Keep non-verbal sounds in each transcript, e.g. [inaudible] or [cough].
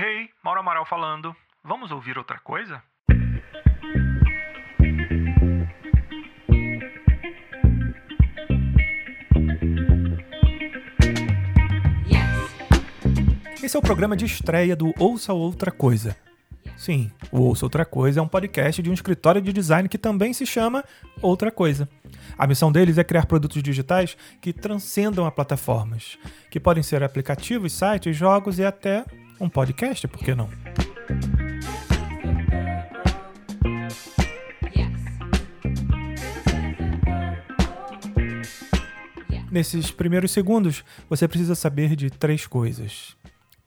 Hey, Mauro Amaral falando. Vamos ouvir outra coisa? Esse é o programa de estreia do Ouça Outra Coisa. Sim, o Ouça Outra Coisa é um podcast de um escritório de design que também se chama Outra Coisa. A missão deles é criar produtos digitais que transcendam a plataformas, que podem ser aplicativos, sites, jogos e até um podcast, por que não? Nesses primeiros segundos, você precisa saber de três coisas.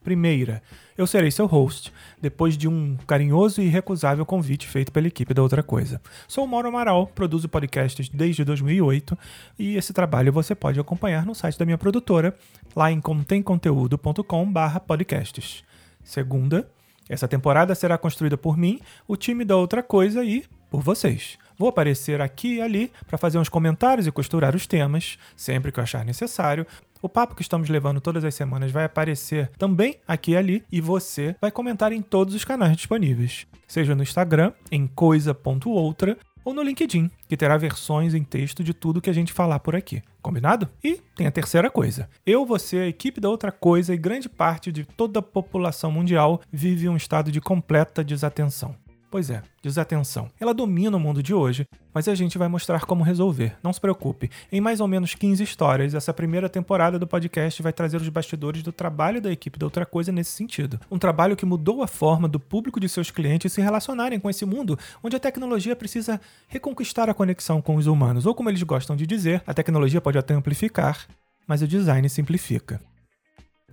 Primeira, eu serei seu host, depois de um carinhoso e irrecusável convite feito pela equipe da Outra Coisa. Sou Mauro Amaral, produzo podcasts desde 2008 e esse trabalho você pode acompanhar no site da minha produtora, lá em contemconteúdo.com/podcasts. Segunda, essa temporada será construída por mim, o time da Outra Coisa e por vocês. Vou aparecer aqui e ali para fazer uns comentários e costurar os temas, sempre que eu achar necessário. O papo que estamos levando todas as semanas vai aparecer também aqui e ali e você vai comentar em todos os canais disponíveis, seja no Instagram, em coisa.outra, ou no LinkedIn, que terá versões em texto de tudo que a gente falar por aqui. Combinado? E tem a terceira coisa. Eu, você, a equipe da outra coisa e grande parte de toda a população mundial vive um estado de completa desatenção. Pois é, desatenção. Ela domina o mundo de hoje, mas a gente vai mostrar como resolver. Não se preocupe. Em mais ou menos 15 histórias, essa primeira temporada do podcast vai trazer os bastidores do trabalho da equipe da outra coisa nesse sentido. Um trabalho que mudou a forma do público de seus clientes se relacionarem com esse mundo onde a tecnologia precisa reconquistar a conexão com os humanos, ou como eles gostam de dizer, a tecnologia pode até amplificar, mas o design simplifica.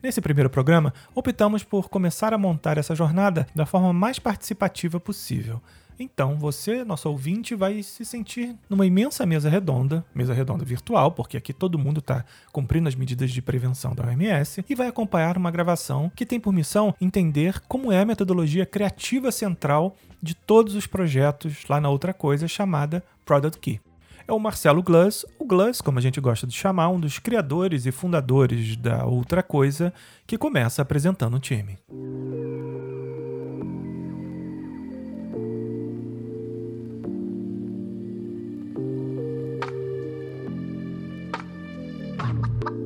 Nesse primeiro programa, optamos por começar a montar essa jornada da forma mais participativa possível. Então, você, nosso ouvinte, vai se sentir numa imensa mesa redonda, mesa redonda virtual, porque aqui todo mundo está cumprindo as medidas de prevenção da OMS, e vai acompanhar uma gravação que tem por missão entender como é a metodologia criativa central de todos os projetos lá na outra coisa chamada Product Key é o Marcelo Glass, o Glass, como a gente gosta de chamar, um dos criadores e fundadores da Outra Coisa, que começa apresentando o time.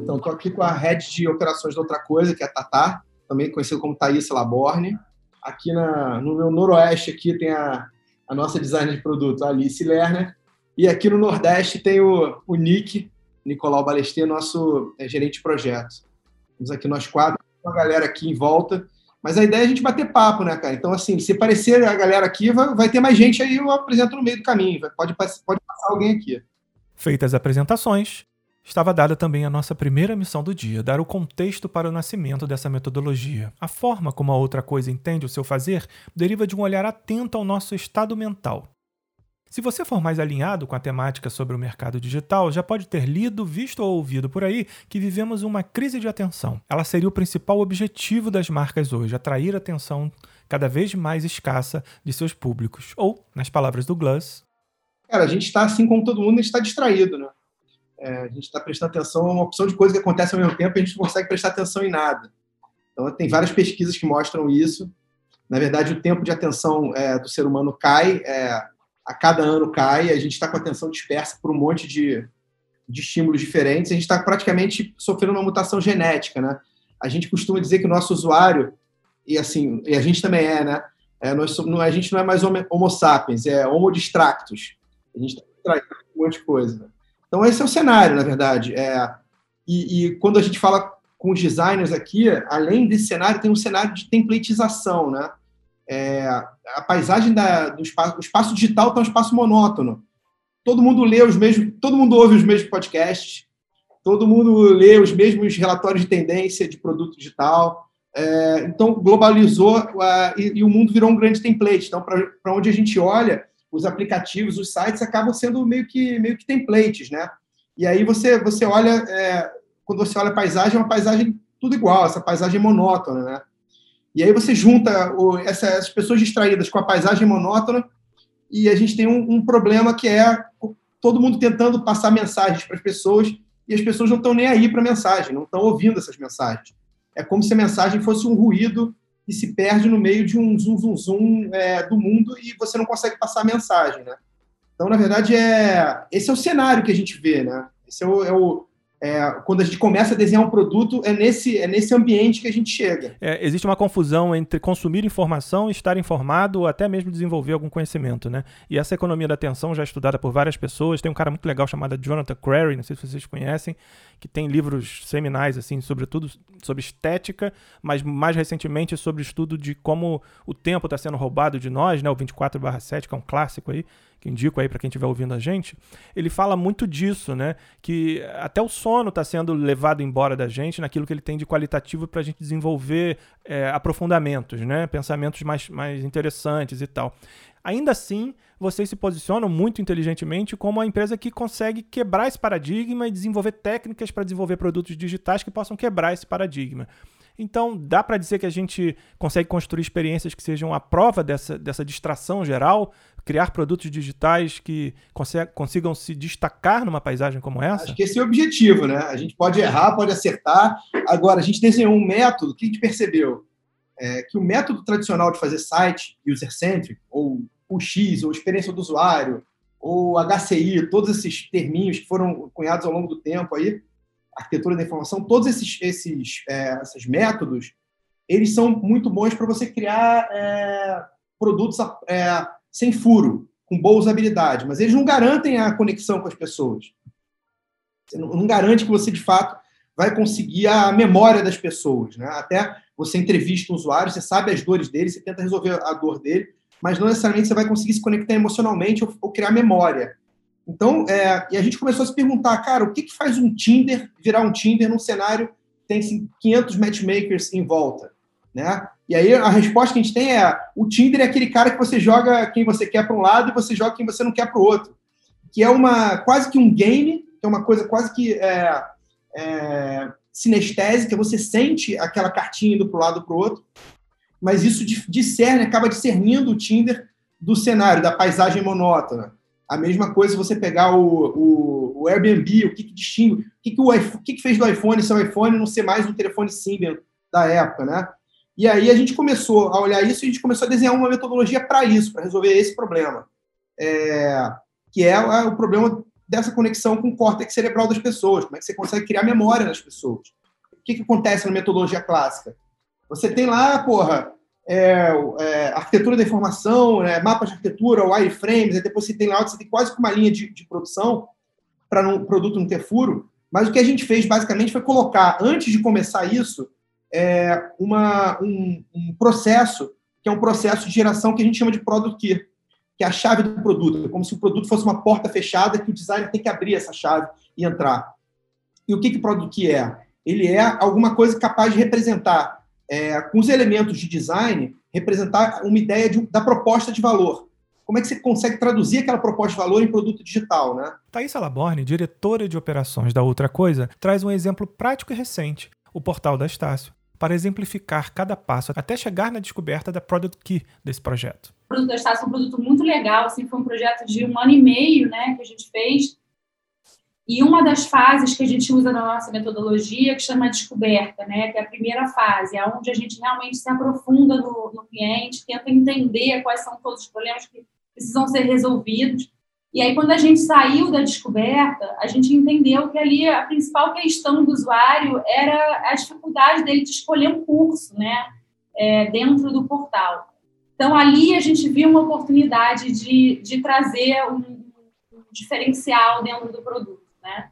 Então, estou aqui com a head de operações da Outra Coisa, que é a Tatá, também conhecido como Thaís Laborne. Aqui na, no meu noroeste aqui tem a, a nossa designer de produto, a Alice Lerner, e aqui no Nordeste tem o, o Nick, Nicolau Balestê, nosso é, gerente de projetos. Temos aqui nós quatro, uma galera aqui em volta. Mas a ideia é a gente bater papo, né, cara? Então, assim, se aparecer a galera aqui, vai, vai ter mais gente aí, eu apresento no meio do caminho. Pode, pode passar alguém aqui. Feitas as apresentações, estava dada também a nossa primeira missão do dia, dar o contexto para o nascimento dessa metodologia. A forma como a outra coisa entende o seu fazer deriva de um olhar atento ao nosso estado mental, se você for mais alinhado com a temática sobre o mercado digital, já pode ter lido, visto ou ouvido por aí que vivemos uma crise de atenção. Ela seria o principal objetivo das marcas hoje, atrair a atenção cada vez mais escassa de seus públicos. Ou, nas palavras do Glass, Cara, a gente está assim como todo mundo, a gente está distraído, né? É, a gente está prestando atenção a uma opção de coisas que acontecem ao mesmo tempo e a gente não consegue prestar atenção em nada. Então, tem várias pesquisas que mostram isso. Na verdade, o tempo de atenção é, do ser humano cai. É, a cada ano cai, a gente está com a atenção dispersa por um monte de, de estímulos diferentes, a gente está praticamente sofrendo uma mutação genética, né? A gente costuma dizer que o nosso usuário, e assim, e a gente também é, né? É, nós, a gente não é mais homo sapiens, é homo distractus. A gente está distraído com um monte de coisa. Então, esse é o cenário, na verdade. É, e, e quando a gente fala com os designers aqui, além desse cenário, tem um cenário de templatização, né? É, a paisagem da, do espaço, o espaço digital está um espaço monótono. Todo mundo lê os mesmos, todo mundo ouve os mesmos podcasts, todo mundo lê os mesmos relatórios de tendência de produto digital. É, então, globalizou e, e, o mundo virou um grande template. Então, para onde a gente olha, os aplicativos, os sites acabam sendo meio que, meio que templates, né? E aí você, você olha, é, quando você olha a paisagem, é uma paisagem tudo igual, essa paisagem monótona, né? E aí você junta o, essas pessoas distraídas com a paisagem monótona e a gente tem um, um problema que é todo mundo tentando passar mensagens para as pessoas e as pessoas não estão nem aí para a mensagem, não estão ouvindo essas mensagens. É como se a mensagem fosse um ruído e se perde no meio de um zoom, zoom, zoom é, do mundo e você não consegue passar a mensagem, né? Então, na verdade, é esse é o cenário que a gente vê, né? Esse é o, é o é, quando a gente começa a desenhar um produto, é nesse, é nesse ambiente que a gente chega. É, existe uma confusão entre consumir informação, estar informado ou até mesmo desenvolver algum conhecimento, né? E essa economia da atenção, já estudada por várias pessoas, tem um cara muito legal chamado Jonathan Crary, não sei se vocês conhecem, que tem livros seminais, assim, sobretudo sobre estética, mas mais recentemente sobre estudo de como o tempo está sendo roubado de nós, né? O 24/7, que é um clássico aí, que indico aí para quem estiver ouvindo a gente, ele fala muito disso, né? Que até o sono está sendo levado embora da gente naquilo que ele tem de qualitativo para a gente desenvolver é, aprofundamentos, né? Pensamentos mais, mais interessantes e tal. Ainda assim, vocês se posicionam muito inteligentemente como a empresa que consegue quebrar esse paradigma e desenvolver técnicas para desenvolver produtos digitais que possam quebrar esse paradigma. Então, dá para dizer que a gente consegue construir experiências que sejam a prova dessa, dessa distração geral, criar produtos digitais que consigam se destacar numa paisagem como essa? Acho que esse é o objetivo, né? A gente pode errar, pode acertar. Agora, a gente desenhou um método, que a gente percebeu? É que o método tradicional de fazer site, user-centric, ou UX, ou experiência do usuário, ou HCI, todos esses terminhos que foram cunhados ao longo do tempo aí, arquitetura da informação, todos esses, esses, é, esses métodos, eles são muito bons para você criar é, produtos é, sem furo, com boa usabilidade, mas eles não garantem a conexão com as pessoas. Não, não garante que você, de fato, vai conseguir a memória das pessoas. Né? Até você entrevista um usuário, você sabe as dores dele, você tenta resolver a dor dele, mas não necessariamente você vai conseguir se conectar emocionalmente ou, ou criar memória. Então, é, e a gente começou a se perguntar, cara, o que, que faz um Tinder virar um Tinder num cenário que tem assim, 500 matchmakers em volta, né? E aí a resposta que a gente tem é: o Tinder é aquele cara que você joga quem você quer para um lado e você joga quem você não quer para o outro, que é uma quase que um game, que é uma coisa quase que é, é, sinestésica. Você sente aquela cartinha indo para um lado para o outro, mas isso discerne, acaba discernindo o Tinder do cenário, da paisagem monótona. A mesma coisa você pegar o, o, o Airbnb, o que, que distingue, o, que, que, o, o que, que fez do iPhone ser o iPhone não ser mais um telefone Symbian da época, né? E aí a gente começou a olhar isso e a gente começou a desenhar uma metodologia para isso, para resolver esse problema, é, que é o problema dessa conexão com o córtex cerebral das pessoas, como é que você consegue criar memória nas pessoas. O que, que acontece na metodologia clássica? Você tem lá, porra, é, é, arquitetura da informação, é, mapas de arquitetura, wireframes, depois você tem lá, você tem quase uma linha de, de produção para o produto não ter furo, mas o que a gente fez basicamente foi colocar, antes de começar isso, é, uma, um, um, processo, que é um processo de geração que a gente chama de Product Key, que é a chave do produto, é como se o produto fosse uma porta fechada que o designer tem que abrir essa chave e entrar. E o que, que o Product Key é? Ele é alguma coisa capaz de representar é, com os elementos de design, representar uma ideia de, da proposta de valor. Como é que você consegue traduzir aquela proposta de valor em produto digital, né? Thaís Alaborne, diretora de operações da Outra Coisa, traz um exemplo prático e recente, o portal da Estácio, para exemplificar cada passo até chegar na descoberta da Product Key desse projeto. O produto da Estácio é um produto muito legal, assim, foi um projeto de um ano e meio né, que a gente fez, e uma das fases que a gente usa na nossa metodologia, que chama descoberta, né, que é a primeira fase, é onde a gente realmente se aprofunda no, no cliente, tenta entender quais são todos os problemas que precisam ser resolvidos. E aí, quando a gente saiu da descoberta, a gente entendeu que ali a principal questão do usuário era a dificuldade dele de escolher um curso, né, é, dentro do portal. Então, ali a gente viu uma oportunidade de, de trazer um, diferencial dentro do produto né?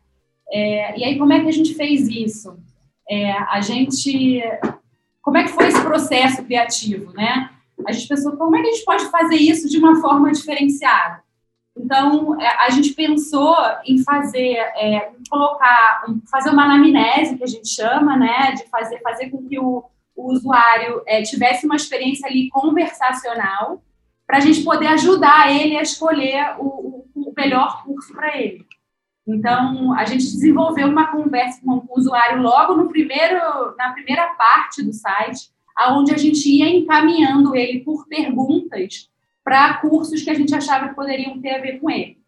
É, e aí, como é que a gente fez isso? É, a gente... Como é que foi esse processo criativo, né? A gente pensou, como é que a gente pode fazer isso de uma forma diferenciada? Então, é, a gente pensou em fazer, é, colocar, fazer uma anamnese, que a gente chama, né, de fazer, fazer com que o, o usuário é, tivesse uma experiência ali conversacional, para a gente poder ajudar ele a escolher o, o, o melhor curso para ele. Então, a gente desenvolveu uma conversa com o usuário logo no primeiro, na primeira parte do site, aonde a gente ia encaminhando ele por perguntas para cursos que a gente achava que poderiam ter a ver com ele.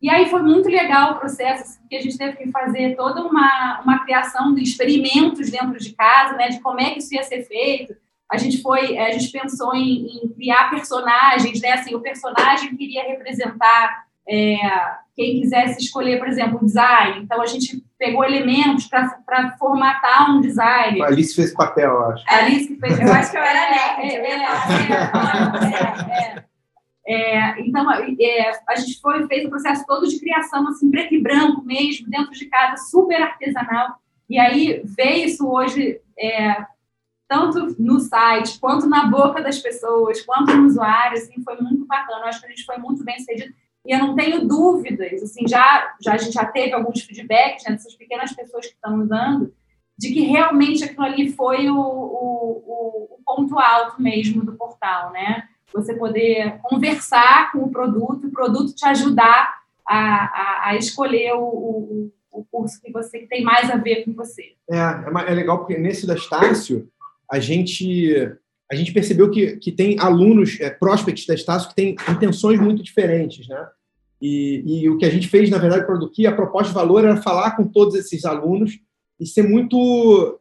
E aí foi muito legal o processo, porque assim, a gente teve que fazer toda uma, uma criação de experimentos dentro de casa, né, de como é que isso ia ser feito. a gente foi, a gente pensou em, em criar personagens, né? Assim, o personagem queria representar é, quem quisesse escolher, por exemplo, um design. Então, a gente pegou elementos para formatar um design. A Alice fez papel, eu acho. A Alice que fez. Eu acho que eu era nerd. [laughs] É, é, é, então, é, a gente foi, fez o processo todo de criação, assim, preto e branco mesmo, dentro de casa, super artesanal. E aí, ver isso hoje, é, tanto no site, quanto na boca das pessoas, quanto no usuário, assim, foi muito bacana. Eu acho que a gente foi muito bem sucedido. E eu não tenho dúvidas, assim, já, já a gente já teve alguns feedbacks né, dessas pequenas pessoas que estão usando, de que realmente aquilo ali foi o, o, o ponto alto mesmo do portal, né? Você poder conversar com o produto, o produto te ajudar a, a, a escolher o, o, o, curso que você que tem mais a ver com você. É, é, é legal porque nesse da Estácio, a gente a gente percebeu que, que tem alunos, é, prospects da Estácio, que têm intenções muito diferentes, né? E, e, o que a gente fez, na verdade, para o Duqui, a proposta de valor era falar com todos esses alunos e ser muito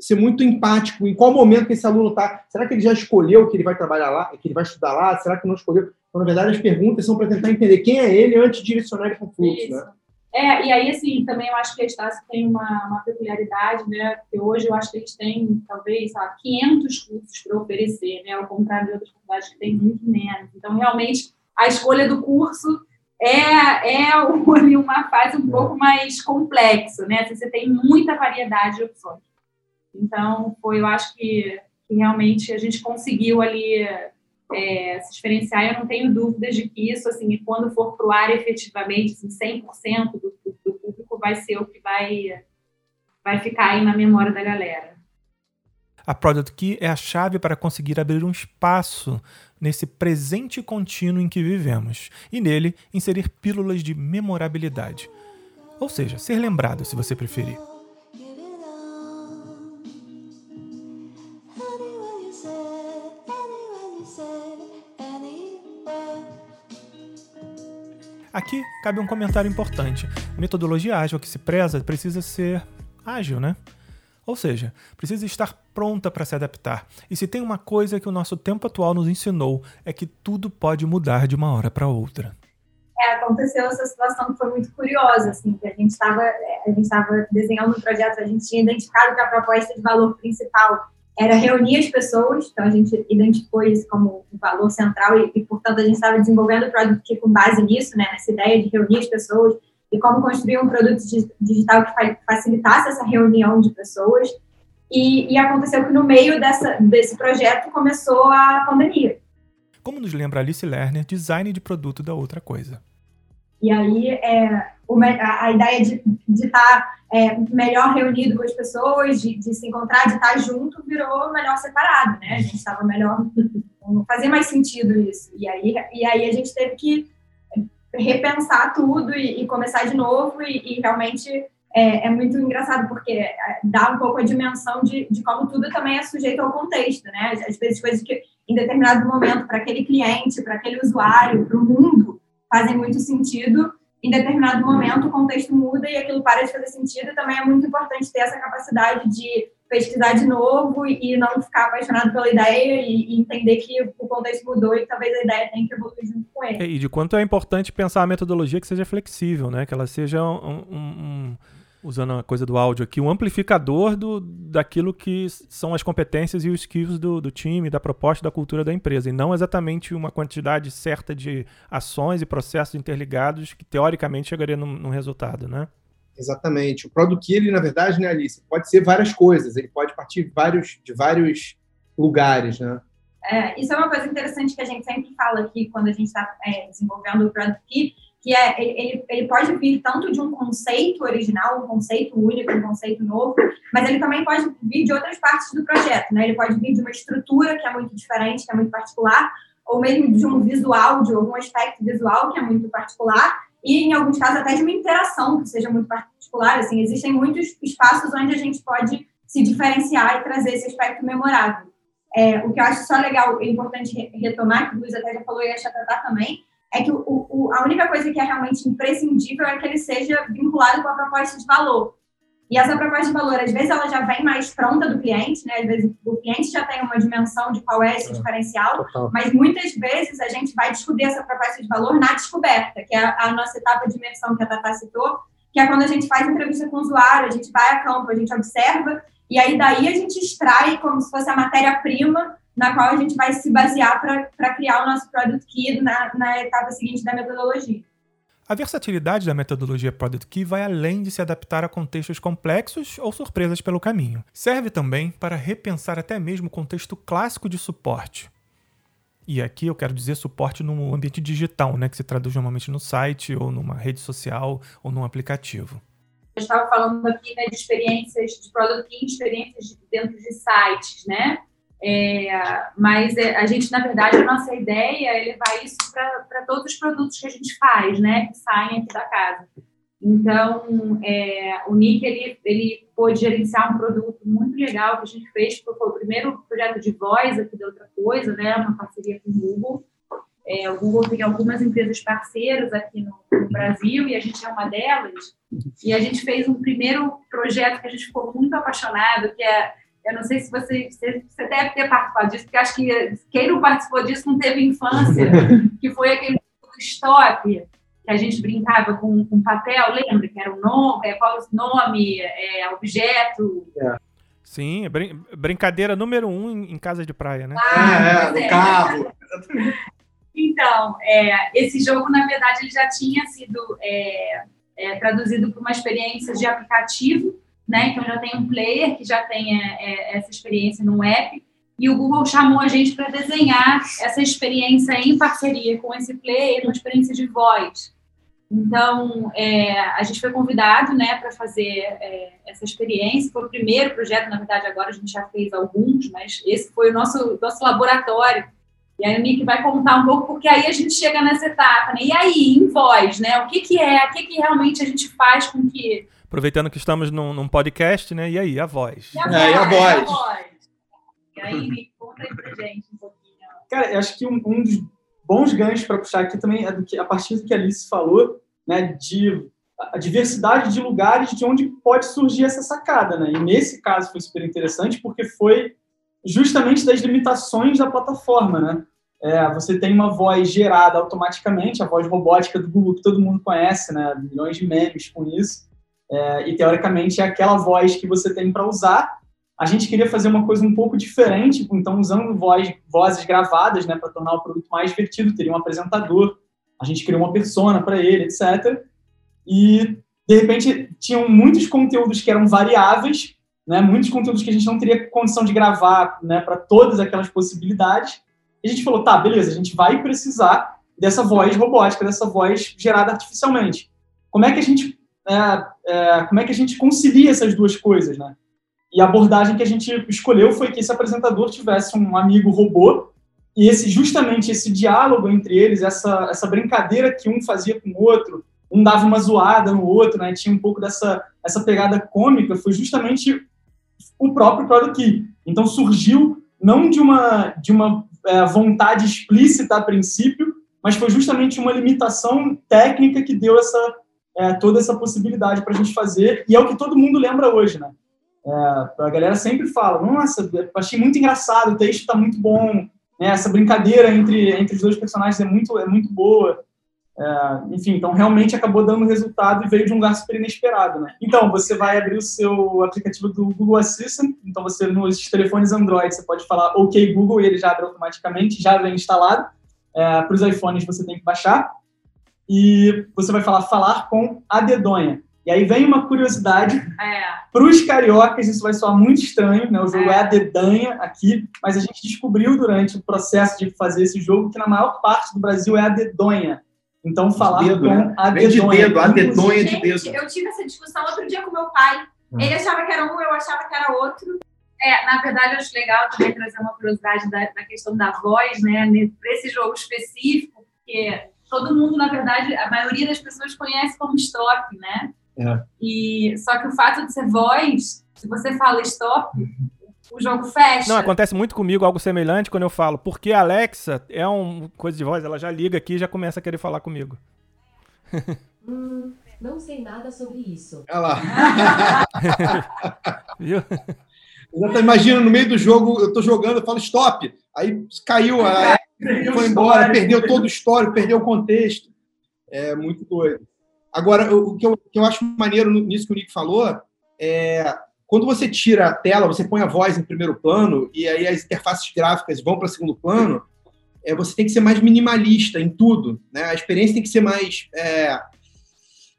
ser muito empático em qual momento que esse aluno está. Será que ele já escolheu que ele vai trabalhar lá, que ele vai estudar lá? Será que não escolheu? Então, na verdade, as perguntas são para tentar entender quem é ele antes de direcionar ele para o fluxo, né? É, e aí, assim, também eu acho que a Estácio tem uma, uma peculiaridade, né? Porque hoje eu acho que eles têm, talvez, sei lá, 500 cursos para oferecer, né? Ao contrário de outras faculdades que têm muito menos. Então, realmente, a escolha do curso é, é [laughs] uma fase um pouco mais complexa, né? Assim, você tem muita variedade de opções. Então, foi, eu acho que, que realmente a gente conseguiu ali é, se diferenciar. Eu não tenho dúvidas de que isso, assim, quando for para o ar efetivamente, assim, 100% do, do público vai ser o que vai, vai ficar aí na memória da galera. A Product Key é a chave para conseguir abrir um espaço nesse presente contínuo em que vivemos e nele inserir pílulas de memorabilidade. Ou seja, ser lembrado, se você preferir. Aqui cabe um comentário importante. A metodologia ágil que se preza precisa ser ágil, né? Ou seja, precisa estar pronta para se adaptar. E se tem uma coisa que o nosso tempo atual nos ensinou, é que tudo pode mudar de uma hora para outra. É, aconteceu essa situação que foi muito curiosa, assim, que a gente estava estava desenhando um projeto, a gente tinha identificado que a proposta de valor principal era reunir as pessoas, então a gente identificou isso como um valor central e, e portanto, a gente estava desenvolvendo o produto com base nisso, né, nessa ideia de reunir as pessoas e como construir um produto digital que facilitasse essa reunião de pessoas. E, e aconteceu que no meio dessa, desse projeto começou a pandemia. Como nos lembra Alice Lerner, design de produto da outra coisa. E aí, é, a, ideia de estar tá, é, melhor reunido com as pessoas, de, de, se encontrar, de estar tá junto, virou melhor separado, né? A gente estava melhor, não fazia mais sentido isso. E aí, e aí a gente teve que repensar tudo e, e começar de novo e, e realmente é, é, muito engraçado porque é, dá um pouco a dimensão de, de como tudo também é sujeito ao contexto, né? Às vezes coisas que em determinado momento para aquele cliente, para aquele usuário, para o mundo fazem muito sentido, em determinado momento o contexto muda e aquilo para de fazer sentido. Também é muito importante ter essa capacidade de pesquisar de novo e não ficar apaixonado pela ideia e entender que o contexto mudou e talvez a ideia tenha que evoluir junto com ele. E de quanto é importante pensar a metodologia que seja flexível, né? Que ela seja um, um, um usando a coisa do áudio aqui, um amplificador do, daquilo que são as competências e os skills do, do time, da proposta, da cultura da empresa, e não exatamente uma quantidade certa de ações e processos interligados que teoricamente chegaria num, num resultado, né? Exatamente. O Product Key, ele, na verdade, né, Alice, pode ser várias coisas, ele pode partir de vários, de vários lugares, né? É, isso é uma coisa interessante que a gente sempre fala aqui quando a gente está é, desenvolvendo o Product Key, que é ele, ele pode vir tanto de um conceito original, um conceito único, um conceito novo, mas ele também pode vir de outras partes do projeto, né? Ele pode vir de uma estrutura que é muito diferente, que é muito particular, ou mesmo de um visual, de algum aspecto visual que é muito particular, e em alguns casos até de uma interação que seja muito particular. Assim, existem muitos espaços onde a gente pode se diferenciar e trazer esse aspecto memorável. É, o que eu acho só legal e importante retomar, que o Luiz até já falou e a Chatatá também, é que o, o, a única coisa que é realmente imprescindível é que ele seja vinculado com a proposta de valor. E essa proposta de valor, às vezes, ela já vem mais pronta do cliente, né? Às vezes, o cliente já tem uma dimensão de qual é esse é, diferencial, total. mas muitas vezes a gente vai descobrir essa proposta de valor na descoberta, que é a, a nossa etapa de imersão que a Tata citou, que é quando a gente faz entrevista com o usuário, a gente vai a campo, a gente observa, e aí daí a gente extrai como se fosse a matéria-prima na qual a gente vai se basear para criar o nosso Product Key na, na etapa seguinte da metodologia. A versatilidade da metodologia Product Key vai além de se adaptar a contextos complexos ou surpresas pelo caminho. Serve também para repensar até mesmo o contexto clássico de suporte. E aqui eu quero dizer suporte no ambiente digital, né, que se traduz normalmente no site ou numa rede social ou num aplicativo. Eu estava falando aqui né, de experiências de Product Key, experiências dentro de sites, né? É, mas é, a gente, na verdade, a nossa ideia é levar isso para todos os produtos que a gente faz, né, que saem aqui da casa. Então, é, o Nick, ele, ele pôde gerenciar um produto muito legal que a gente fez, foi o primeiro projeto de voz aqui da Outra Coisa, né, uma parceria com o Google. É, o Google tem algumas empresas parceiras aqui no, no, Brasil e a gente é uma delas. E a gente fez um primeiro projeto que a gente ficou muito apaixonado, que é eu não sei se você, você deve ter participado disso, porque acho que quem não participou disso não teve infância, [laughs] que foi aquele stop, que a gente brincava com, com papel, lembra? Que era o nome, é, qual o nome, é, objeto. É. Sim, brin brincadeira número um em, em, casa de praia, né? Ah, é, no é. carro. então, é, esse jogo, na verdade, ele já tinha sido é, é, traduzido para uma experiência de aplicativo, né? Então já tem um player que já tem é, é, essa experiência no app e o Google chamou a gente para desenhar essa experiência em parceria com esse player, uma experiência de voz. Então, é, a gente foi convidado né, para fazer é, essa experiência. Foi o primeiro projeto, na verdade, agora a gente já fez alguns, mas esse foi o nosso, nosso laboratório. E aí o Nick vai contar um pouco, porque aí a gente chega nessa etapa, né? E aí, em voz, né? O que, que é? O que, que realmente a gente faz com que Aproveitando que estamos num, num podcast, né? E aí, a voz? E a, é, voz, e a voz? a voz? E aí, conta aí pra gente um pouquinho. Cara, eu acho que um, um dos bons ganhos para puxar aqui também é do que, a partir do que a Alice falou, né? De a diversidade de lugares de onde pode surgir essa sacada, né? E nesse caso foi super interessante porque foi justamente das limitações da plataforma, né? É, você tem uma voz gerada automaticamente, a voz robótica do Google que todo mundo conhece, né? Milhões de memes com isso. É, e teoricamente é aquela voz que você tem para usar. A gente queria fazer uma coisa um pouco diferente, então usando voz, vozes gravadas, né, para tornar o produto mais divertido. Teria um apresentador, a gente criou uma persona para ele, etc. E de repente tinham muitos conteúdos que eram variáveis, né, muitos conteúdos que a gente não teria condição de gravar, né, para todas aquelas possibilidades. E a gente falou, tá, beleza, a gente vai precisar dessa voz robótica, dessa voz gerada artificialmente. Como é que a gente é, é, como é que a gente concilia essas duas coisas, né? E a abordagem que a gente escolheu foi que esse apresentador tivesse um amigo robô e esse justamente esse diálogo entre eles, essa essa brincadeira que um fazia com o outro, um dava uma zoada no outro, né? Tinha um pouco dessa essa pegada cômica, foi justamente o próprio Product Key. Então surgiu não de uma de uma é, vontade explícita a princípio, mas foi justamente uma limitação técnica que deu essa é, toda essa possibilidade para a gente fazer, e é o que todo mundo lembra hoje, né? É, a galera sempre fala, nossa, achei muito engraçado, o texto está muito bom, né? essa brincadeira entre, entre os dois personagens é muito, é muito boa. É, enfim, então realmente acabou dando resultado e veio de um lugar super inesperado, né? Então, você vai abrir o seu aplicativo do Google Assistant, então você nos telefones Android, você pode falar OK Google e ele já abre automaticamente, já vem instalado. É, para os iPhones você tem que baixar e você vai falar falar com a dedonha. E aí vem uma curiosidade. É. Para os cariocas, isso vai soar muito estranho, né? O jogo é. é a dedanha aqui, mas a gente descobriu durante o processo de fazer esse jogo que na maior parte do Brasil é a dedonha. Então, falar dedo, com né? a dedonha. de dedo, a dedonha de dedo. Eu tive essa discussão outro dia com meu pai. Hum. Ele achava que era um, eu achava que era outro. É, na verdade, eu acho legal também trazer uma curiosidade da, da questão da voz, né? Para esse jogo específico, porque todo mundo, na verdade, a maioria das pessoas conhece como stop, né? É. E só que o fato de ser voz, se você fala stop, o jogo fecha. Não, acontece muito comigo algo semelhante quando eu falo, porque a Alexa é uma coisa de voz, ela já liga aqui e já começa a querer falar comigo. Hum, Não sei nada sobre isso. Olha lá. [laughs] Viu? Imagina, no meio do jogo, eu estou jogando, eu falo stop. Aí caiu, aí foi embora, perdeu todo o histórico, perdeu o contexto. É muito doido. Agora, o que eu, que eu acho maneiro nisso que o Nick falou é quando você tira a tela, você põe a voz em primeiro plano e aí as interfaces gráficas vão para segundo plano, é, você tem que ser mais minimalista em tudo. Né? A experiência tem que ser mais. É,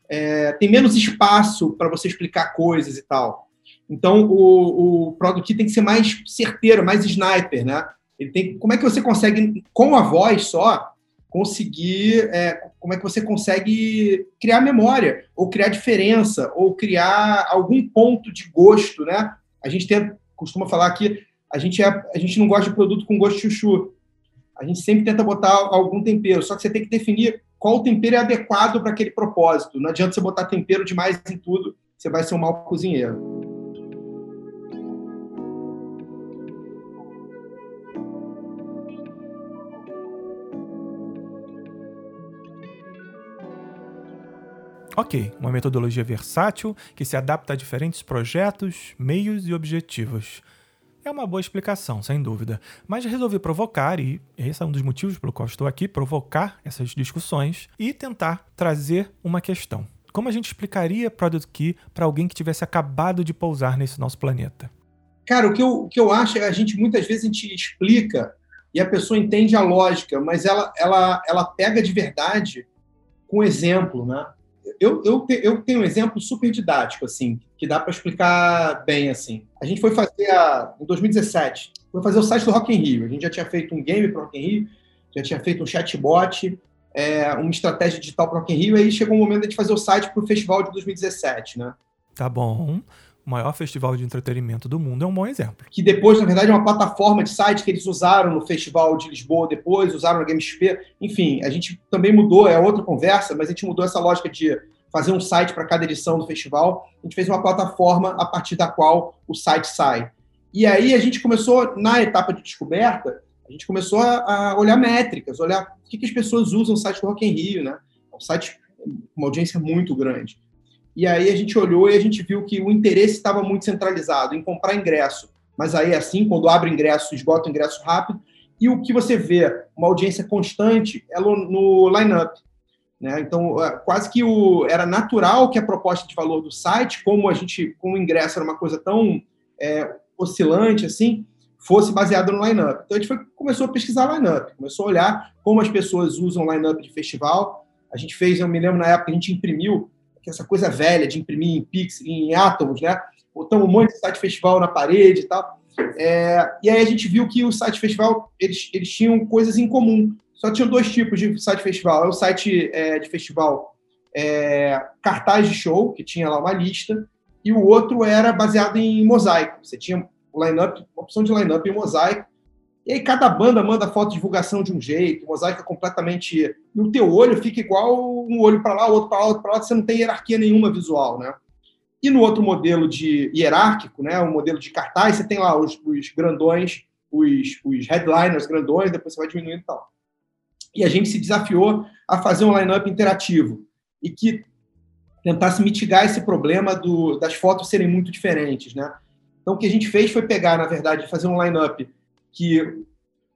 é, tem menos espaço para você explicar coisas e tal. Então, o, o Product tem que ser mais certeiro, mais sniper, né? Ele tem, como é que você consegue, com a voz só, conseguir, é, como é que você consegue criar memória, ou criar diferença, ou criar algum ponto de gosto, né? A gente tem, costuma falar que a gente, é, a gente não gosta de produto com gosto de chuchu. A gente sempre tenta botar algum tempero, só que você tem que definir qual tempero é adequado para aquele propósito. Não adianta você botar tempero demais em tudo, você vai ser um mau cozinheiro. Ok, uma metodologia versátil que se adapta a diferentes projetos, meios e objetivos. É uma boa explicação, sem dúvida, mas resolvi provocar, e esse é um dos motivos pelo qual estou aqui, provocar essas discussões e tentar trazer uma questão. Como a gente explicaria Product Key para alguém que tivesse acabado de pousar nesse nosso planeta? Cara, o que, eu, o que eu acho é a gente, muitas vezes, a gente explica e a pessoa entende a lógica, mas ela, ela, ela pega de verdade com exemplo, né? Eu, eu, eu tenho um exemplo super didático, assim, que dá para explicar bem, assim. A gente foi fazer, a, em 2017, foi fazer o site do Rock in Rio. A gente já tinha feito um game para Rock in Rio, já tinha feito um chatbot, é, uma estratégia digital para Rock in Rio, e aí chegou o momento de fazer o site para o festival de 2017, né? Tá bom o maior festival de entretenimento do mundo, é um bom exemplo. Que depois, na verdade, é uma plataforma de site que eles usaram no Festival de Lisboa depois, usaram no GameXP. Enfim, a gente também mudou, é outra conversa, mas a gente mudou essa lógica de fazer um site para cada edição do festival. A gente fez uma plataforma a partir da qual o site sai. E aí a gente começou, na etapa de descoberta, a gente começou a, olhar métricas, olhar o que, que as pessoas usam o site do Rock in Rio, né? É um site com uma audiência muito grande. E aí a gente olhou e a gente viu que o interesse estava muito centralizado em comprar ingresso. Mas aí, assim, quando abre ingresso, esgota o ingresso rápido. E o que você vê, uma audiência constante, é no line-up. Né? Então, é, quase que o, era natural que a proposta de valor do site, como a gente, como o ingresso era uma coisa tão é, oscilante assim, fosse baseado no line-up. Então, a gente foi, começou a pesquisar line-up, começou a olhar como as pessoas usam line-up de festival. A gente fez, eu me lembro na época, a gente imprimiu que essa coisa velha de imprimir em pix, em átomos, né? Botamos um monte de site festival na parede e tal. É, e aí a gente viu que o site festival, eles, eles tinham coisas em comum. Só tinham dois tipos de site festival. É o site é, de festival é, cartaz de show, que tinha lá uma lista, e o outro era baseado em mosaico. Você tinha line-up, opção de line-up em mosaico, e aí cada banda manda foto de divulgação de um jeito, mosaico completamente. E o teu olho fica igual um olho para lá, outro para lá, outro para lá, você não tem hierarquia nenhuma visual, né? E no outro modelo de hierárquico, né, o modelo de cartaz, você tem lá os, os grandões, os, os headliners grandões, depois você vai diminuindo e tal. E a gente se desafiou a fazer um line-up interativo e que tentasse mitigar esse problema do, das fotos serem muito diferentes, né? Então, o que a gente fez foi pegar, na verdade, fazer um line-up que o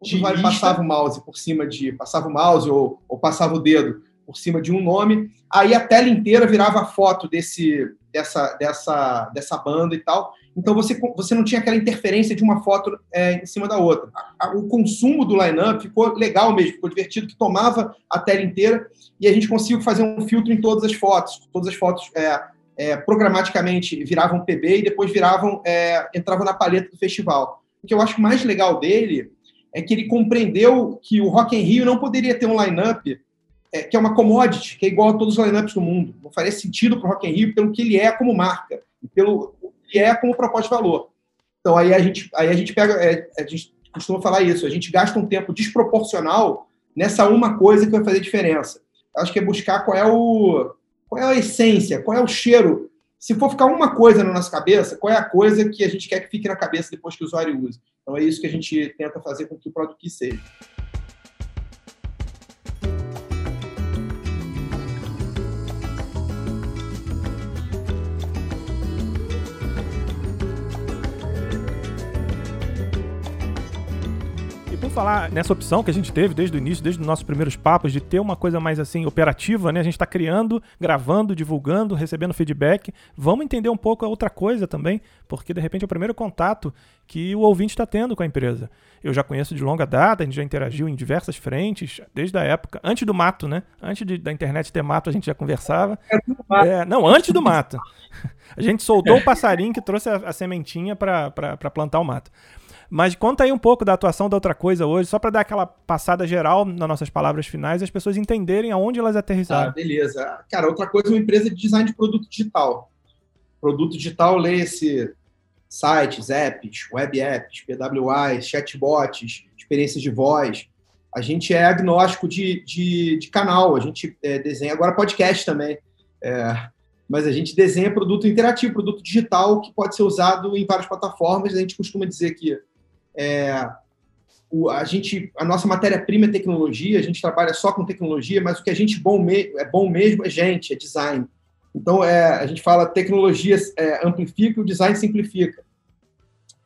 usuário passava o mouse por cima de. passava o mouse ou, ou passava o dedo por cima de um nome, aí a tela inteira virava a foto desse, dessa, dessa, dessa banda e tal. Então você, você não tinha aquela interferência de uma foto é, em cima da outra. O consumo do line-up ficou legal mesmo, ficou divertido, que tomava a tela inteira e a gente conseguiu fazer um filtro em todas as fotos. Todas as fotos é, é, programaticamente viravam PB e depois viravam é, entravam na paleta do festival que eu acho mais legal dele é que ele compreendeu que o Rock in Rio não poderia ter um line-up é, que é uma commodity, que é igual a todos os lineups do mundo. Não faria sentido para o Rock in Rio pelo que ele é como marca, e pelo que é como proposta de valor. Então aí a gente, aí a gente pega, é, a gente costuma falar isso, a gente gasta um tempo desproporcional nessa uma coisa que vai fazer diferença. Acho que é buscar qual é o qual é a essência, qual é o cheiro se for ficar uma coisa na nossa cabeça, qual é a coisa que a gente quer que fique na cabeça depois que o usuário use? Então é isso que a gente tenta fazer com que o produto seja. Falar nessa opção que a gente teve desde o início, desde os nossos primeiros papos, de ter uma coisa mais assim operativa, né? A gente está criando, gravando, divulgando, recebendo feedback. Vamos entender um pouco a outra coisa também, porque de repente é o primeiro contato que o ouvinte está tendo com a empresa. Eu já conheço de longa data, a gente já interagiu em diversas frentes, desde a época, antes do mato, né? Antes de, da internet ter mato, a gente já conversava. É, não, antes do mato. [laughs] A gente soltou o passarinho que trouxe a, a sementinha para plantar o mato. Mas conta aí um pouco da atuação da outra coisa hoje, só para dar aquela passada geral nas nossas palavras finais, as pessoas entenderem aonde elas aterrissaram. Ah, beleza. Cara, outra coisa é uma empresa de design de produto digital. Produto digital, lê-se sites, apps, web apps, PWAs, chatbots, experiências de voz. A gente é agnóstico de, de, de canal, a gente é, desenha agora podcast também. É, mas a gente desenha produto interativo, produto digital que pode ser usado em várias plataformas. A gente costuma dizer que é, o, a, gente, a nossa matéria-prima é tecnologia, a gente trabalha só com tecnologia, mas o que a gente bom me, é bom mesmo é gente, é design. Então, é, a gente fala tecnologia é, amplifica e o design simplifica.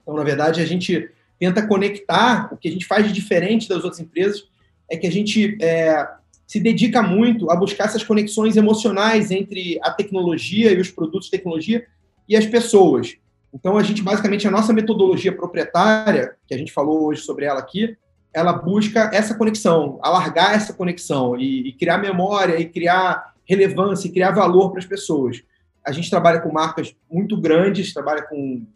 Então, na verdade, a gente tenta conectar o que a gente faz de diferente das outras empresas é que a gente é, se dedica muito a buscar essas conexões emocionais entre a tecnologia e os produtos de tecnologia e as pessoas. Então, a gente, basicamente, a nossa metodologia proprietária, que a gente falou hoje sobre ela aqui, ela busca essa conexão, alargar essa conexão e, e criar memória, e criar relevância, e criar valor para as pessoas. A gente trabalha com marcas muito grandes, trabalha com,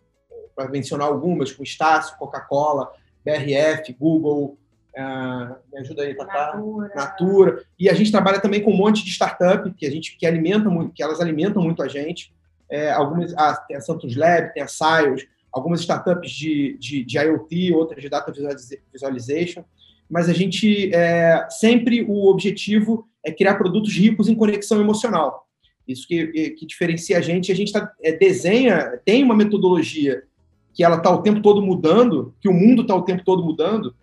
para mencionar algumas, com Estácio, Coca-Cola, BRF, Google, uh, me ajuda aí, Tatá? Natura. Natura. E a gente trabalha também com um monte de startup que a gente que alimenta muito, que elas alimentam muito a gente é, algumas, ah, tem a Santos Lab, tem a Sios, algumas startups de, de, de IoT, outras de Data Visualization, mas a gente é, sempre o objetivo é criar produtos ricos em conexão emocional. Isso que, que diferencia a gente. A gente tá, é, desenha, tem uma metodologia que ela está o tempo todo mudando, que o mundo está o tempo todo mudando,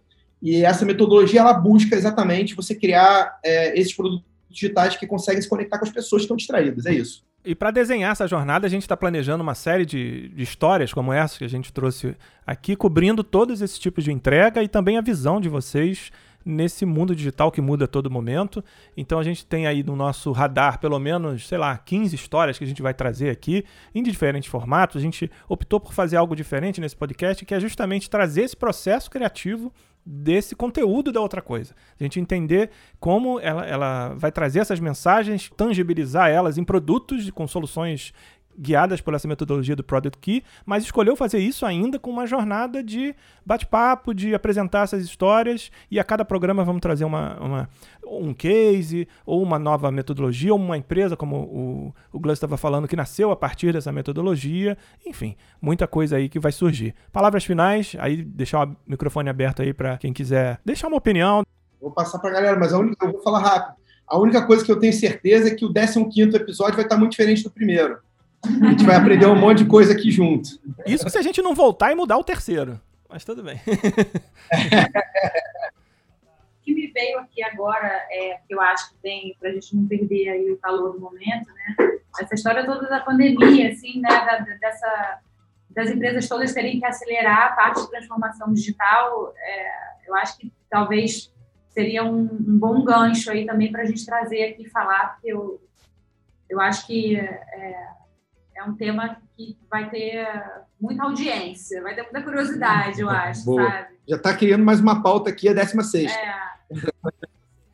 e essa metodologia ela busca exatamente você criar é, esses produtos digitais que conseguem se conectar com as pessoas que estão distraídas. É isso. E para desenhar essa jornada, a gente está planejando uma série de, de, histórias como essa que a gente trouxe aqui, cobrindo todos esses tipos de entrega e também a visão de vocês nesse mundo digital que muda a todo momento. Então a gente tem aí no nosso radar pelo menos, sei lá, 15 histórias que a gente vai trazer aqui em diferentes formatos. A gente optou por fazer algo diferente nesse podcast, que é justamente trazer esse processo criativo desse conteúdo da outra coisa. A gente entender como ela, ela vai trazer essas mensagens, tangibilizar elas em produtos com soluções guiadas por essa metodologia do Product Key, mas escolheu fazer isso ainda com uma jornada de bate-papo, de apresentar essas histórias, e a cada programa vamos trazer uma, uma um case, ou uma nova metodologia, ou uma empresa, como o, o Glass estava falando, que nasceu a partir dessa metodologia, enfim, muita coisa aí que vai surgir. Palavras finais, aí deixar o microfone aberto aí para quem quiser deixar uma opinião. Vou passar para a galera, mas a única, eu vou falar rápido. A única coisa que eu tenho certeza é que o 15º episódio vai estar muito diferente do primeiro. A gente vai aprender um monte de coisa aqui junto. Isso se a gente não voltar e mudar o terceiro. Mas tudo bem. o que me veio aqui agora, é, que eu acho que tem, para a gente não perder aí o calor do momento, né? Essa história toda da pandemia, assim, né? Da, dessa, das empresas todas terem que acelerar a parte de transformação digital, é, eu acho que talvez seria um, um bom gancho aí também para a gente trazer aqui e falar, porque eu, eu acho que é, é um tema que vai ter muita audiência, vai ter muita curiosidade, eu acho, Boa. sabe? Já está criando mais uma pauta aqui, a 16 É.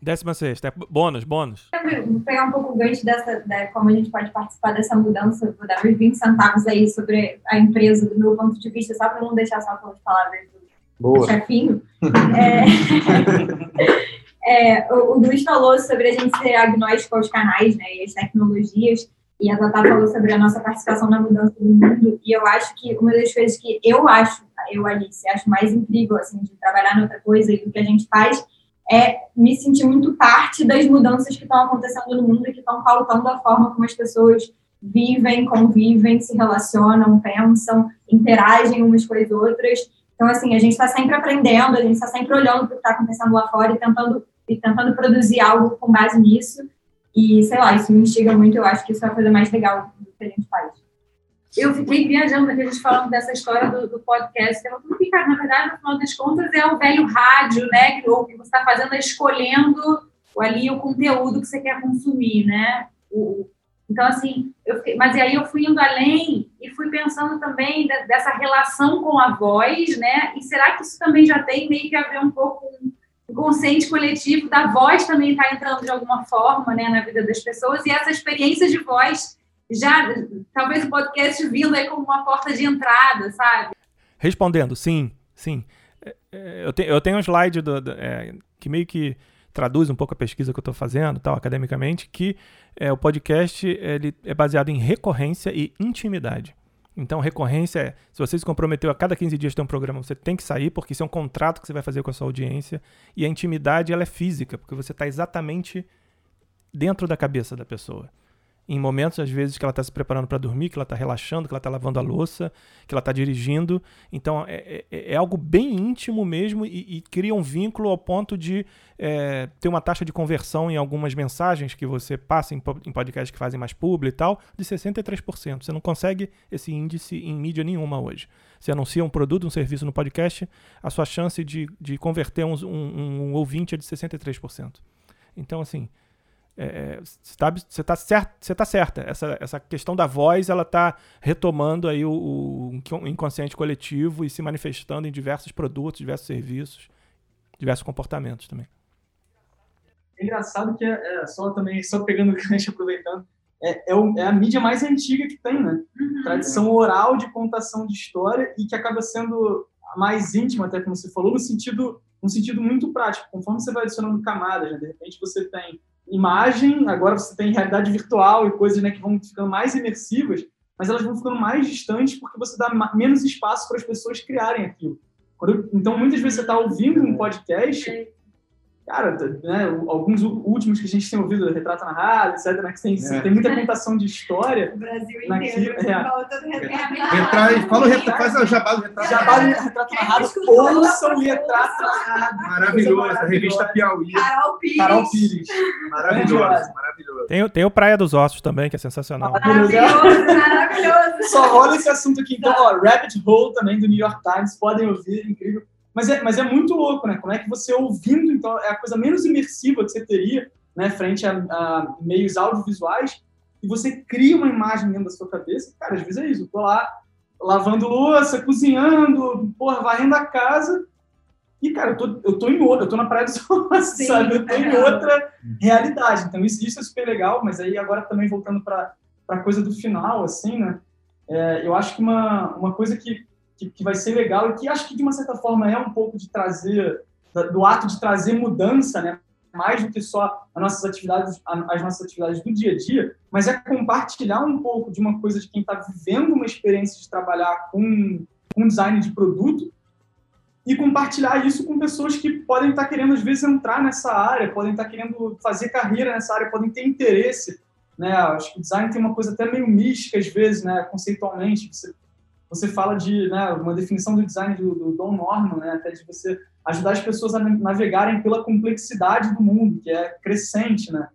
Décima sexta, é bônus, bônus. Vou pegar um pouco o gancho dessa, como a gente pode participar dessa mudança, vou dar uns 20 centavos aí sobre a empresa, do meu ponto de vista, só para não deixar só com as palavras do, chefinho. é, [laughs] é, o, o Luiz falou sobre a gente ser agnóstico aos canais né, e as tecnologias. E a Tatá falou sobre a nossa participação na mudança do mundo. E eu acho que uma das coisas que eu acho, eu, Alice, acho mais incrível, assim, de trabalhar noutra coisa e do que a gente faz, é me sentir muito parte das mudanças que estão acontecendo no mundo e que estão pautando a forma como as pessoas vivem, convivem, se relacionam, pensam, interagem umas com as outras. Então, assim, a gente está sempre aprendendo, a gente está sempre olhando para o que está acontecendo lá fora e tentando, e tentando produzir algo com base nisso. E, sei lá, isso me instiga muito. Eu acho que isso é a coisa mais legal que a gente faz. eu fiquei viajando aqui, gente falando dessa história do, do podcast. Eu falei, cara, na verdade, no final das contas, é o velho rádio, né? Que, que você está fazendo é escolhendo ali o conteúdo que você quer consumir, né? O, então, assim, eu fiquei, mas aí eu fui indo além e fui pensando também de, dessa relação com a voz, né? E será que isso também já tem meio que a ver um pouco com o consciente coletivo da voz também está entrando de alguma forma, né, na vida das pessoas e essa experiência de voz já, talvez o podcast vindo aí como uma porta de entrada, sabe? Respondendo, sim, sim. É, é, eu, tenho, eu tenho um slide do, do, é, que meio que traduz um pouco a pesquisa que eu estou fazendo, tal, academicamente, que é, o podcast ele é baseado em recorrência e intimidade. Então, recorrência é, se você se comprometeu a cada 15 dias ter um programa, você tem que sair, porque isso é um contrato que você vai fazer com a sua audiência. E a intimidade, ela é física, porque você está exatamente dentro da cabeça da pessoa em momentos, às vezes, que ela está se preparando para dormir, que ela está relaxando, que ela está lavando a louça, que ela está dirigindo. Então, é, é, é, algo bem íntimo mesmo e, e, cria um vínculo ao ponto de é, ter uma taxa de conversão em algumas mensagens que você passa em, em podcasts que fazem mais público e tal, de 63%. Você não consegue esse índice em mídia nenhuma hoje. Você anuncia um produto, um serviço no podcast, a sua chance de, de converter um, um, um ouvinte é de 63%. Então, assim, é, você está certo, você tá certa. Essa, essa questão da voz, ela está retomando aí o, o, inconsciente coletivo e se manifestando em diversos produtos, diversos serviços, diversos comportamentos também. É engraçado que é, é só também, só pegando o gancho, aproveitando, é, é, o, é, a mídia mais antiga que tem, né? Uhum. Tradição oral de contação de história e que acaba sendo a mais íntima, até como você falou, no sentido, no sentido muito prático. Conforme você vai adicionando camadas, né? de repente você tem imagem, agora você tem realidade virtual e coisas né, que vão ficando mais imersivas, mas elas vão ficando mais distantes porque você dá menos espaço para as pessoas criarem aquilo. então, muitas vezes você está ouvindo um podcast cara, né, alguns últimos que a gente tem ouvido, Retrato Narrado, etc., né, que tem, é. tem muita contação de história. O Brasil inteiro. É. Retrato, fala o retrato, faz o jabá do Retrato Jabá do Retrato Narrado, ouçam o Retrato Narrado. Maravilhoso, a revista Piauí. Carol Pires. Carol Pires. Maravilhoso, maravilhoso. Tem, tem o Praia dos Ossos também, que é sensacional. Maravilhoso, maravilhoso. Só rola esse assunto aqui. Então, ó, Rabbit Hole também, do New York Times, podem ouvir, incrível. Mas é, mas é muito louco, né? Como é que você ouvindo, então, é a coisa menos imersiva que você teria, né, frente a, a meios audiovisuais, e você cria uma imagem dentro da sua cabeça. Cara, às vezes é isso. Eu tô lá lavando louça, cozinhando, porra, varrendo a casa. E, cara, eu tô, eu tô em outra, eu tô na Praia do Sol, [laughs] sabe? Eu tô é em outra realidade. Então, isso, isso é super legal, mas aí agora também voltando para a coisa do final, assim, né? É, eu acho que uma, uma coisa que que, que vai ser legal e que acho que de uma certa forma é um pouco de trazer do ato de trazer mudança, né? Mais do que só as nossas atividades, as nossas atividades do dia a dia, mas é compartilhar um pouco de uma coisa de quem está vivendo uma experiência de trabalhar com, com design de produto e compartilhar isso com pessoas que podem estar tá querendo às vezes entrar nessa área, podem estar tá querendo fazer carreira nessa área, podem ter interesse, né? Acho que o design tem uma coisa até meio mística às vezes, né? Conceitualmente, você você fala de né, uma definição do design do, do Don Norman, né, até de você ajudar as pessoas a navegarem pela complexidade do mundo, que é crescente, né?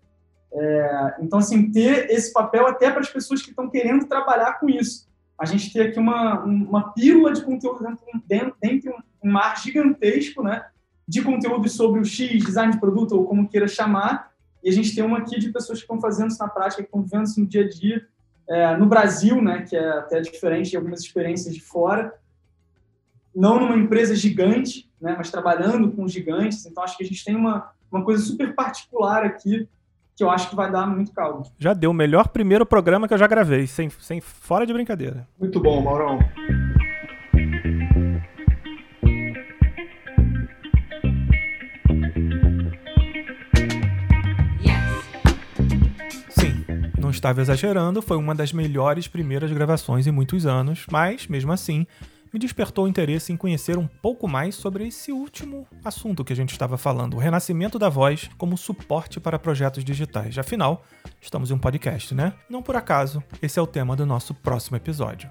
É, então, assim, ter esse papel até para as pessoas que estão querendo trabalhar com isso. A gente tem aqui uma, uma pílula de conteúdo dentro, dentro, dentro de um mar gigantesco, né? De conteúdo sobre o X, design de produto, ou como queira chamar, e a gente tem uma aqui de pessoas que estão fazendo isso na prática, que estão vivendo isso no dia a dia, é, no Brasil, né, que é até diferente de algumas experiências de fora, não numa empresa gigante, né, mas trabalhando com gigantes. Então, acho que a gente tem uma, uma coisa super particular aqui que eu acho que vai dar muito caldo. Já deu o melhor primeiro programa que eu já gravei, sem, sem fora de brincadeira. Muito bom, Maurão. Estava exagerando, foi uma das melhores primeiras gravações em muitos anos, mas, mesmo assim, me despertou o interesse em conhecer um pouco mais sobre esse último assunto que a gente estava falando, o renascimento da voz como suporte para projetos digitais. Afinal, estamos em um podcast, né? Não por acaso, esse é o tema do nosso próximo episódio.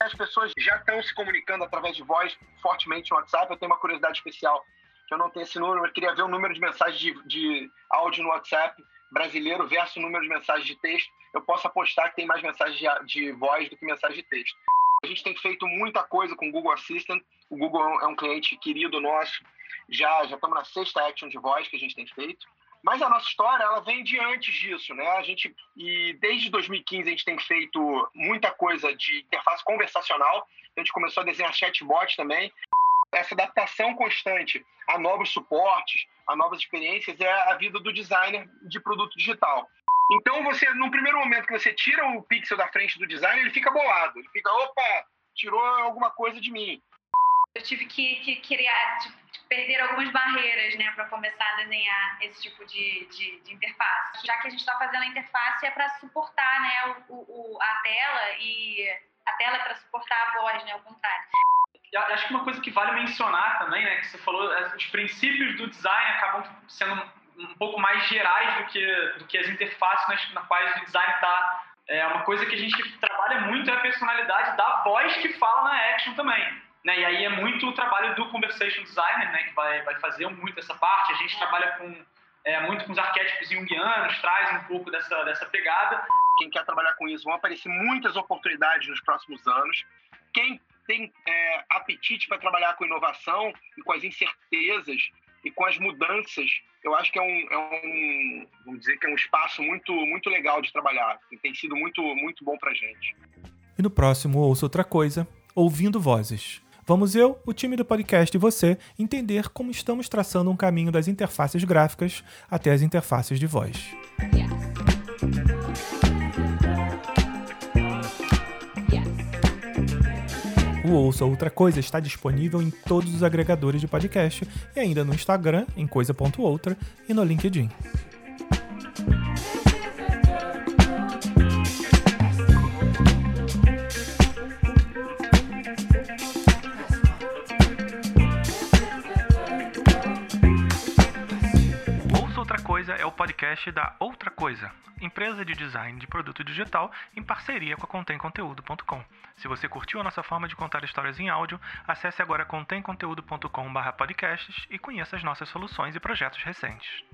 As pessoas já estão se comunicando através de voz fortemente no WhatsApp. Eu tenho uma curiosidade especial que eu não tenho esse número, eu queria ver o número de mensagens de, de áudio no WhatsApp brasileiro versus o número de mensagens de texto. Eu posso apostar que tem mais mensagens de, de voz do que mensagem de texto. A gente tem feito muita coisa com o Google Assistant. O Google é um cliente querido nosso. Já já estamos na sexta action de voz que a gente tem feito. Mas a nossa história, ela vem de antes disso, né? A gente e desde 2015 a gente tem feito muita coisa de interface conversacional. A gente começou a desenhar chatbot também essa adaptação constante a novos suportes, a novas experiências, é a vida do designer de produto digital. Então, você, no primeiro momento que você tira o pixel da frente do design, ele fica bolado. Ele fica, opa, tirou alguma coisa de mim. Eu tive que, que criar, tipo, perder algumas barreiras, né, para começar a desenhar esse tipo de, de, de interface. Já que a gente está fazendo a interface é para suportar, né, o, o, a tela e a tela é para suportar a voz, né, ao contrário acho que uma coisa que vale mencionar também, né, que você falou, é, os princípios do design acabam sendo um pouco mais gerais do que, do que as interfaces nas, nas quais o design está. É uma coisa que a gente trabalha muito é a personalidade da voz que fala na action também. Né? E aí é muito o trabalho do conversation designer, né, que vai, vai fazer muito essa parte. A gente trabalha com é, muito com os arquétipos junguianos, traz um pouco dessa, dessa pegada. Quem quer trabalhar com isso, vão aparecer muitas oportunidades nos próximos anos. Quem tem é, apetite para trabalhar com inovação e com as incertezas e com as mudanças, eu acho que é um, é um vamos dizer que é um espaço muito, muito legal de trabalhar e tem sido muito, muito bom para gente. E no próximo ouça outra coisa, ouvindo vozes. Vamos eu, o time do podcast e você entender como estamos traçando um caminho das interfaces gráficas até as interfaces de voz. O Ouça Outra Coisa está disponível em todos os agregadores de podcast e ainda no Instagram, em coisa.outra, e no LinkedIn. Coisa é o podcast da Outra Coisa, empresa de design de produto digital em parceria com a contemconteúdo.com. Se você curtiu a nossa forma de contar histórias em áudio, acesse agora contemconteúdo.com/podcasts e conheça as nossas soluções e projetos recentes.